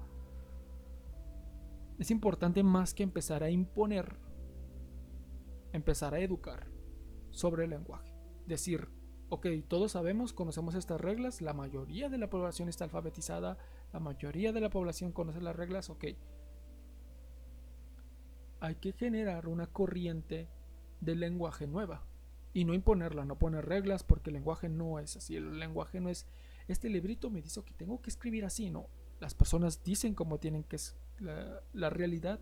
Es importante más que empezar a imponer, empezar a educar sobre el lenguaje. Decir, ok, todos sabemos, conocemos estas reglas, la mayoría de la población está alfabetizada, la mayoría de la población conoce las reglas, ok hay que generar una corriente de lenguaje nueva y no imponerla, no poner reglas porque el lenguaje no es así, el lenguaje no es este librito me dice que tengo que escribir así, no, las personas dicen cómo tienen que la, realidad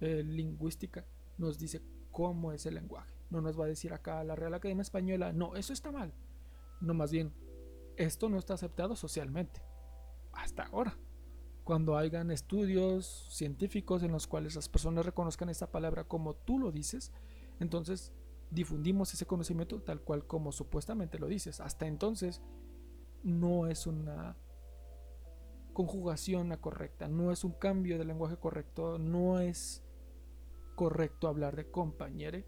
eh, lingüística nos dice cómo es el lenguaje, no nos va a decir acá la Real Academia Española, no, eso está mal, no más bien, esto no está aceptado socialmente, hasta ahora. Cuando hayan estudios científicos en los cuales las personas reconozcan esta palabra como tú lo dices, entonces difundimos ese conocimiento tal cual como supuestamente lo dices. Hasta entonces no es una conjugación correcta, no es un cambio de lenguaje correcto, no es correcto hablar de compañere.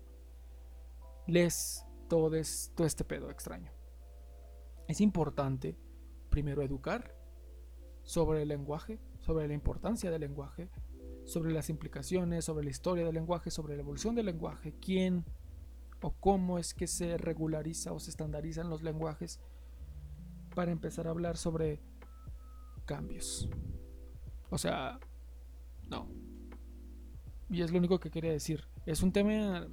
Les todo, todo este pedo extraño. Es importante primero educar sobre el lenguaje, sobre la importancia del lenguaje, sobre las implicaciones, sobre la historia del lenguaje, sobre la evolución del lenguaje, quién o cómo es que se regulariza o se estandarizan los lenguajes para empezar a hablar sobre cambios. O sea, no. Y es lo único que quería decir. Es un tema,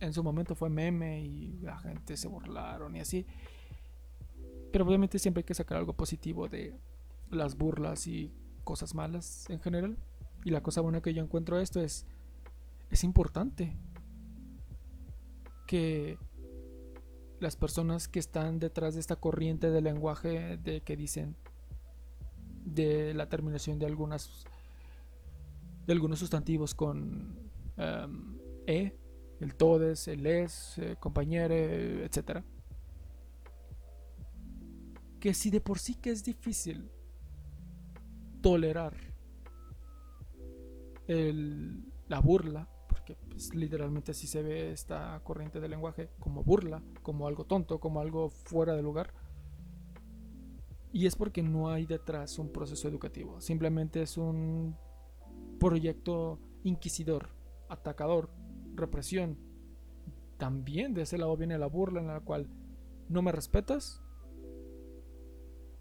en su momento fue meme y la gente se burlaron y así. Pero obviamente siempre hay que sacar algo positivo de, las burlas y cosas malas en general. Y la cosa buena que yo encuentro esto es, es importante que las personas que están detrás de esta corriente de lenguaje de que dicen de la terminación de algunas de algunos sustantivos con em, e, el todes, el es, eh, compañere, etcétera. Que si de por sí que es difícil tolerar la burla, porque pues, literalmente así se ve esta corriente de lenguaje como burla, como algo tonto, como algo fuera de lugar. Y es porque no hay detrás un proceso educativo, simplemente es un proyecto inquisidor, atacador, represión. También de ese lado viene la burla en la cual no me respetas,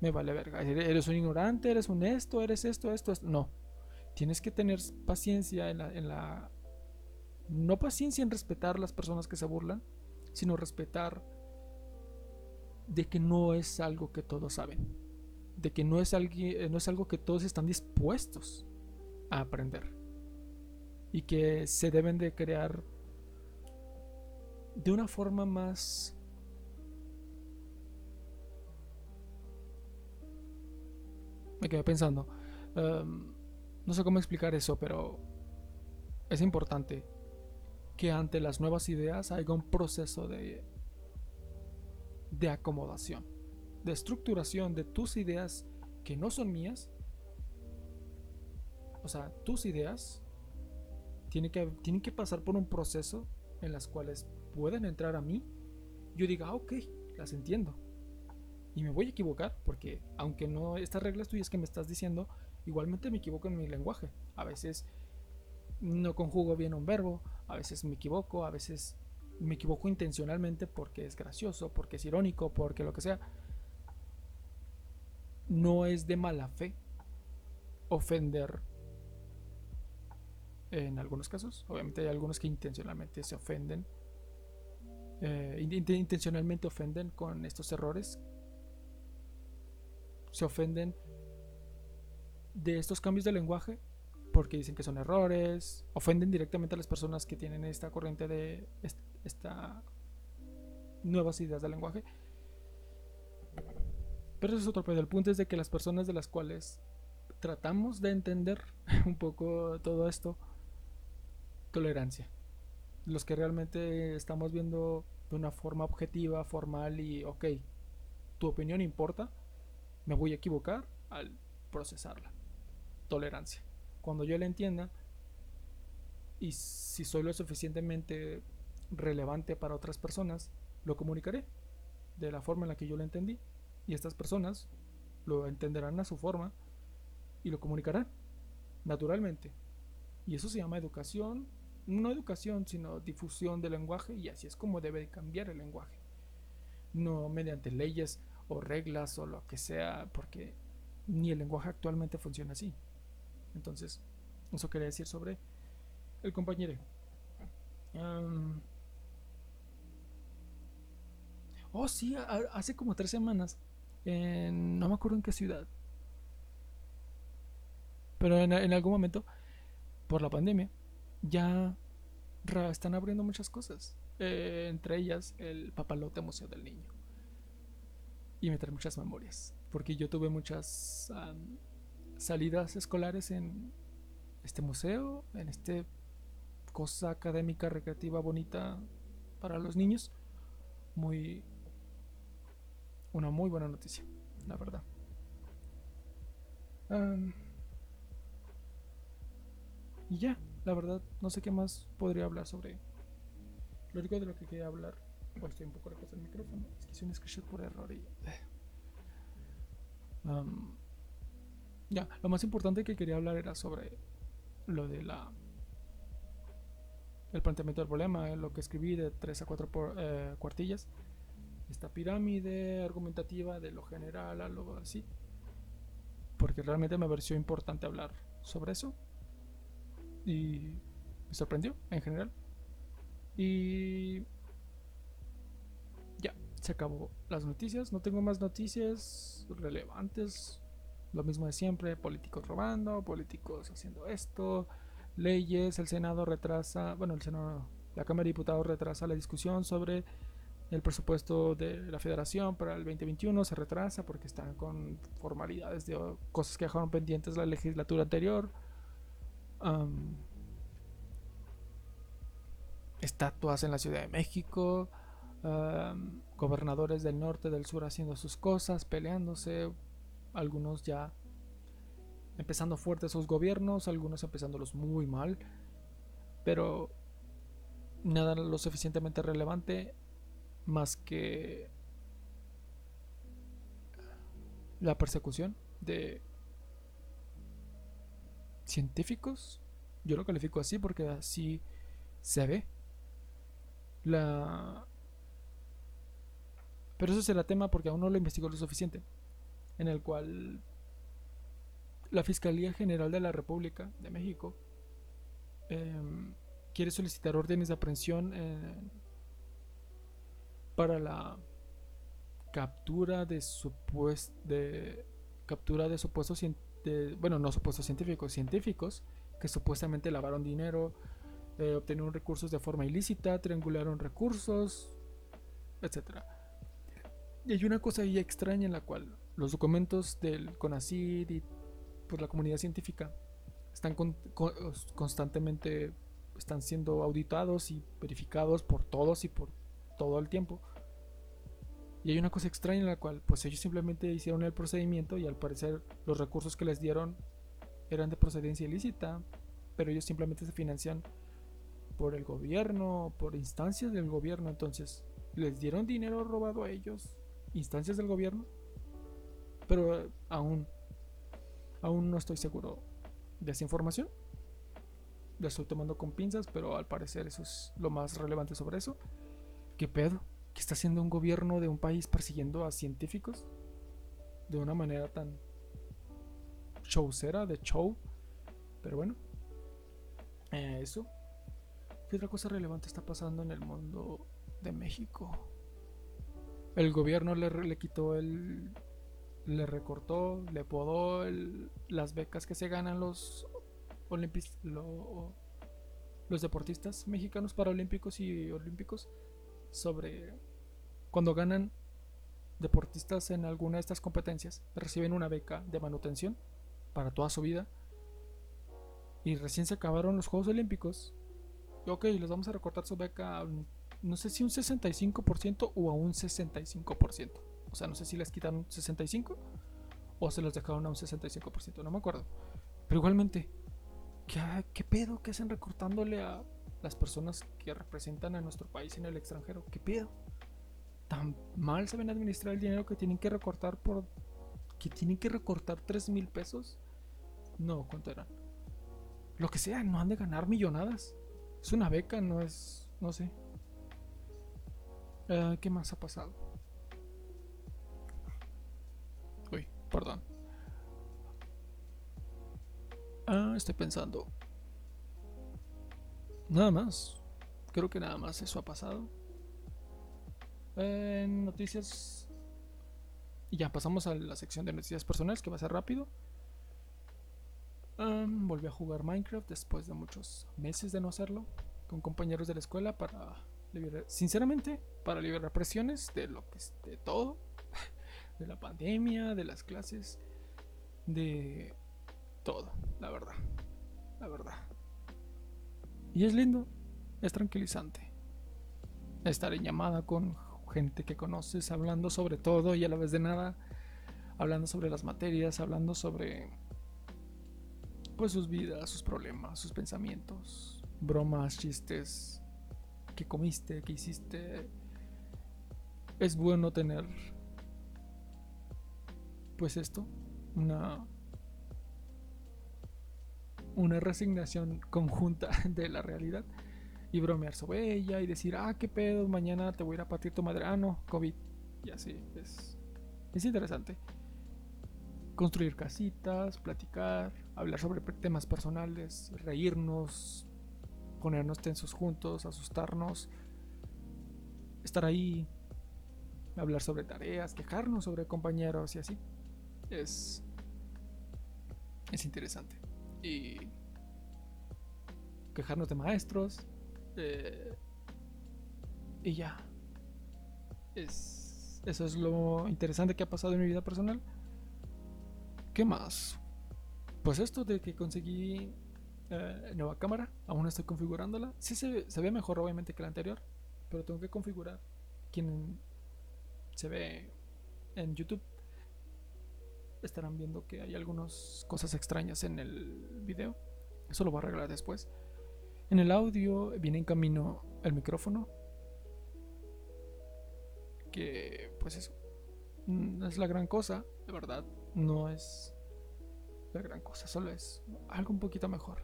me vale verga. Eres un ignorante, eres un esto, eres esto, esto, esto. No. Tienes que tener paciencia en la, en la. No paciencia en respetar las personas que se burlan, sino respetar de que no es algo que todos saben. De que no es, algo, no es algo que todos están dispuestos a aprender. Y que se deben de crear de una forma más me quedé pensando. Em, no sé cómo explicar eso, pero es importante que ante las nuevas ideas haya un proceso de, de acomodación, de estructuración de tus ideas que no son mías. O sea, tus ideas tienen que, tienen que pasar por un proceso en las cuales pueden entrar a mí. Yo diga, ah, ok, las entiendo y me voy a equivocar porque aunque no estas reglas tuyas que me estás diciendo, igualmente me equivoco en mi lenguaje. A veces no conjugo bien un verbo, a veces me equivoco, a veces me equivoco intencionalmente porque es gracioso, porque es irónico, porque lo que sea. No es de mala fe ofender en algunos casos. Obviamente hay algunos que intencionalmente se ofenden. Eh, intencionalmente ofenden con estos errores se ofenden de estos cambios de lenguaje porque dicen que son errores, ofenden directamente a las personas que tienen esta corriente de esta nuevas ideas del lenguaje. Pero eso es otro pedo. El punto es de que las personas de las cuales tratamos de entender un poco todo esto, tolerancia. Los que realmente estamos viendo de una forma objetiva, formal y, ok, tu opinión importa, me voy a equivocar al procesarla. Tolerancia. Cuando yo la entienda y si soy lo suficientemente relevante para otras personas, lo comunicaré de la forma en la que yo lo entendí y estas personas lo entenderán a su forma y lo comunicarán naturalmente. Y eso se llama educación, no educación, sino difusión del lenguaje y así es como debe cambiar el lenguaje. No mediante leyes o reglas o lo que sea, porque ni el lenguaje actualmente funciona así. Entonces, eso quería decir sobre el compañero. oh, sí, hace como tres semanas, en, no me acuerdo en qué ciudad, pero en, algún momento, por la pandemia, ya están abriendo muchas cosas. Eh, entre ellas el Papalote Museo del Niño y me trae muchas memorias. Porque yo tuve muchas salidas escolares en este museo, en este cosa académica, recreativa, bonita para los niños. Muy. Una muy buena noticia, la verdad. y ya, la verdad, no sé qué más podría hablar sobre. Lo único de lo que quería hablar estoy un poco lejos del micrófono. Es que hice un screenshot por error y. Eh. ya, lo más importante que quería hablar era sobre lo de la. El planteamiento del problema, lo que escribí de 3 a 4 eh, cuartillas. Esta pirámide argumentativa de lo general a lo así. Porque realmente me pareció importante hablar sobre eso. Y me sorprendió en general. Y se acabó las noticias. No tengo más noticias relevantes. Lo mismo de siempre, políticos robando, políticos haciendo esto, leyes, el Senado retrasa, bueno, el Senado, la Cámara de Diputados retrasa la discusión sobre El presupuesto de la federación para el 2021 se retrasa porque están con formalidades de cosas que dejaron pendientes la legislatura anterior. estatuas en la Ciudad de México. gobernadores del norte, del sur haciendo sus cosas, peleándose. Algunos ya empezando fuertes sus gobiernos, algunos empezándolos muy mal. Pero nada lo suficientemente relevante más que la persecución de científicos. Yo lo califico así porque así se ve. La... Pero eso será tema porque aún no lo investigó lo suficiente. En el cual la Fiscalía General de la República de México em, quiere solicitar órdenes de aprehensión para la captura de supuestos de captura de supuestos de, bueno no supuestos científicos científicos que supuestamente lavaron dinero eh, obtenieron recursos de forma ilícita triangularon recursos etcétera y hay una cosa ahí extraña en la cual los documentos del CONACYT y pues, la comunidad científica están constantemente están siendo auditados y verificados por todos y por todo el tiempo. Y hay una cosa extraña en la cual pues ellos simplemente hicieron el procedimiento y al parecer los recursos que les dieron eran de procedencia ilícita, pero ellos simplemente se financian por el gobierno, por instancias del gobierno, entonces les dieron dinero robado a ellos, instancias del gobierno, pero aún aún no estoy seguro de esa información la estoy tomando con pinzas, pero al parecer eso es lo más relevante sobre eso. ¿Qué pedo? ¿Qué está haciendo un gobierno de un país persiguiendo a científicos? De una manera tan showcera, de show. Pero bueno. Eh, eso. ¿Qué otra cosa relevante está pasando en el mundo de México? El gobierno le, le quitó el... Le recortó, le podó las becas que se ganan los los deportistas mexicanos paralímpicos y olímpicos sobre cuando ganan deportistas en alguna de estas competencias reciben una beca de manutención para toda su vida y recién se acabaron los Juegos Olímpicos ok, les vamos a recortar su beca no sé si un 65% o a un 65% o sea, no sé si les quitan un 65% o se los dejaron a un 65%, no me acuerdo pero igualmente ¿Qué, pedo? ¿Qué hacen recortándole a las personas que representan a nuestro país en el extranjero? ¿Qué pedo? ¿Tan mal saben administrar el dinero que tienen que recortar por... que tienen que recortar 3 mil pesos? No, ¿cuánto eran? Lo que sea, no han de ganar millonadas. Es una beca, no es... no sé. Ah, ¿Qué más ha pasado? Uy, perdón. Ah, estoy pensando. Nada más. Creo que nada más eso ha pasado. En noticias. Y ya pasamos a la sección de noticias personales, que va a ser rápido. volví a jugar Minecraft después de muchos meses de no hacerlo. Con compañeros de la escuela para liberar. Sinceramente, para liberar presiones de lo que de todo. De la pandemia, de las clases. De todo, la verdad. La verdad. Y es lindo, es tranquilizante. Estar en llamada con gente que conoces, hablando sobre todo y a la vez de nada, hablando sobre las materias, hablando sobre pues sus vidas, sus problemas, sus pensamientos, bromas, chistes, que comiste, que hiciste. Es bueno tener pues esto, una una resignación conjunta de la realidad y bromear sobre ella y decir, ah, qué pedo, mañana te voy a ir a partir tu madre. Ah, no, COVID. Y así, es, es interesante. Construir casitas, platicar, hablar sobre temas personales, reírnos, ponernos tensos juntos, asustarnos, estar ahí, hablar sobre tareas, quejarnos sobre compañeros y así. Es, es interesante y quejarnos de maestros. Eh, y ya. Es, eso es lo interesante que ha pasado en mi vida personal. ¿Qué más? Pues esto de que conseguí eh, nueva cámara, aún estoy configurándola. Sí se, se ve mejor obviamente que la anterior, pero tengo que configurar. Quien se ve en YouTube estarán viendo que hay algunas cosas extrañas en el video. Eso lo voy a arreglar después. En el audio viene en camino el micrófono. Que pues eso. No es la gran cosa, de verdad. No es la gran cosa, solo es algo un poquito mejor.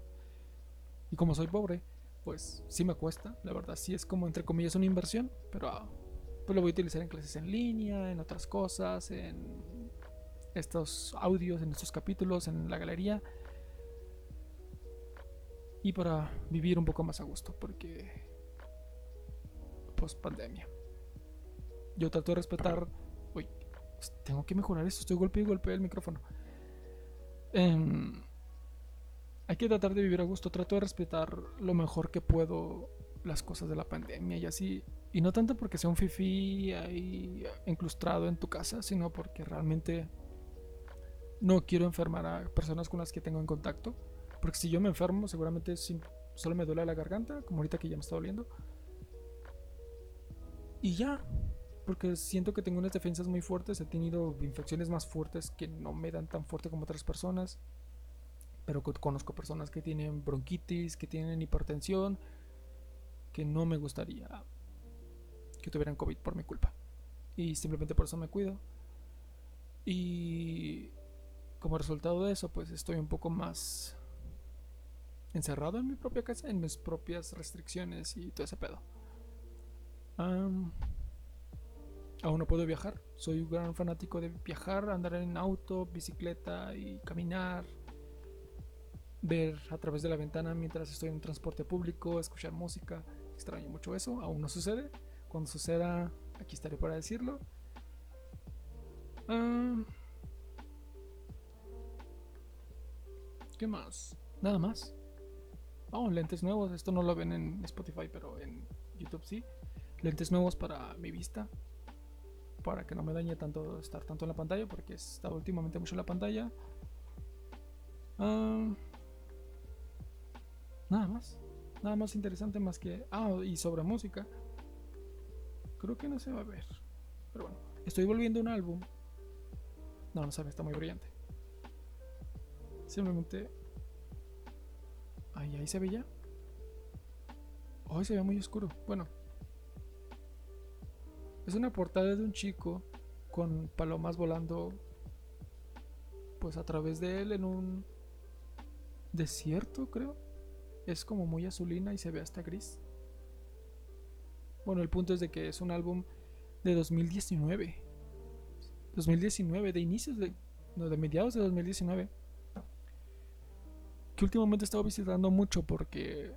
Y como soy pobre, pues sí me cuesta, la verdad sí es como entre comillas una inversión, pero ah, pues lo voy a utilizar en clases en línea, en otras cosas, en estos audios, en estos capítulos, en la galería. Y para vivir un poco más a gusto, porque post pandemia. Yo trato de respetar. Uy, tengo que mejorar esto. Estoy golpeando y golpeando el micrófono. Em, hay que tratar de vivir a gusto. Trato de respetar lo mejor que puedo las cosas de la pandemia y así. Y no tanto porque sea un fifi ahí incrustado en tu casa, sino porque realmente no quiero enfermar a personas con las que tengo en contacto. Porque si yo me enfermo, seguramente solo me duele la garganta, como ahorita que ya me está doliendo. Y ya. Porque siento que tengo unas defensas muy fuertes. He tenido infecciones más fuertes que no me dan tan fuerte como otras personas. Pero conozco personas que tienen bronquitis, que tienen hipertensión, que no me gustaría que tuvieran COVID por mi culpa. Y simplemente por eso me cuido. Y como resultado de eso, pues estoy un poco más encerrado en mi propia casa, en mis propias restricciones y todo ese pedo. aún no puedo viajar. Soy un gran fanático de viajar, andar en auto, bicicleta y caminar. Ver a través de la ventana mientras estoy en transporte público, escuchar música. Extraño mucho eso. Aún no sucede. Cuando suceda, aquí estaré para decirlo. ¿Qué más? Nada más. Oh, lentes nuevos. Esto no lo ven en Spotify, pero en YouTube sí. Lentes nuevos para mi vista. Para que no me dañe tanto estar tanto en la pantalla, porque he estado últimamente mucho en la pantalla. Ah, nada más. Nada más interesante más que... Ah, y sobre música. Creo que no se va a ver. Pero bueno. Estoy volviendo un álbum. No, no sabe, está muy brillante. Simplemente. Ahí, ahí se veía. Hoy se ve muy oscuro. Bueno. Es una portada de un chico con palomas volando. Pues a través de él en un desierto, creo. Es como muy azulina y se ve hasta gris. Bueno, el punto es de que es un álbum de 2019. 2019, de inicios de. No, de mediados de 2019 que últimamente he estado visitando mucho porque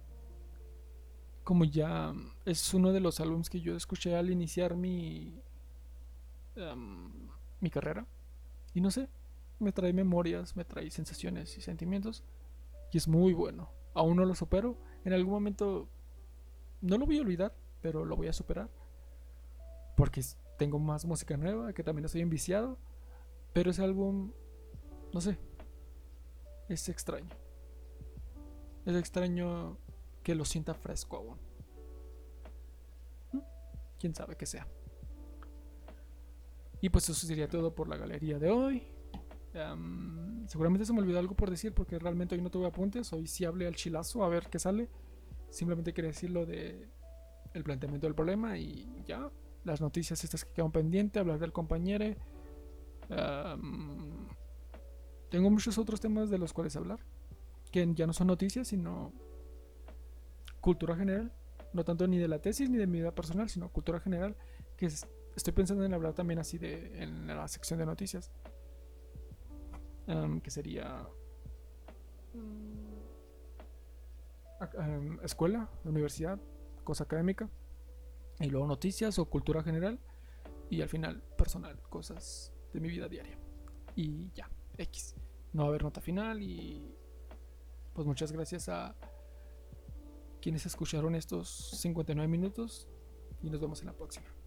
como ya es uno de los álbumes que yo escuché al iniciar mi mi carrera y no sé me trae memorias me trae sensaciones y sentimientos y es muy bueno. Aún no lo supero. En algún momento no lo voy a olvidar pero lo voy a superar porque tengo más música nueva que también estoy enviciado pero ese álbum no sé es extraño es extraño que lo sienta fresco aún. Quién sabe qué sea. Y pues eso sería todo por la galería de hoy. seguramente se me olvidó algo por decir porque realmente hoy no tuve apuntes. Hoy sí hablé al chilazo a ver qué sale. Simplemente quería decir lo de el planteamiento del problema y ya. Las noticias estas que quedan pendientes, hablar del compañero. tengo muchos otros temas de los cuales hablar que ya no son noticias, sino cultura general, no tanto ni de la tesis ni de mi vida personal, sino cultura general, que estoy pensando en hablar también así de en la sección de noticias, que sería escuela, universidad, cosa académica, y luego noticias o cultura general, y al final personal, cosas de mi vida diaria. Y ya, X. No va a haber nota final y pues muchas gracias a quienes escucharon estos 59 minutos y nos vemos en la próxima.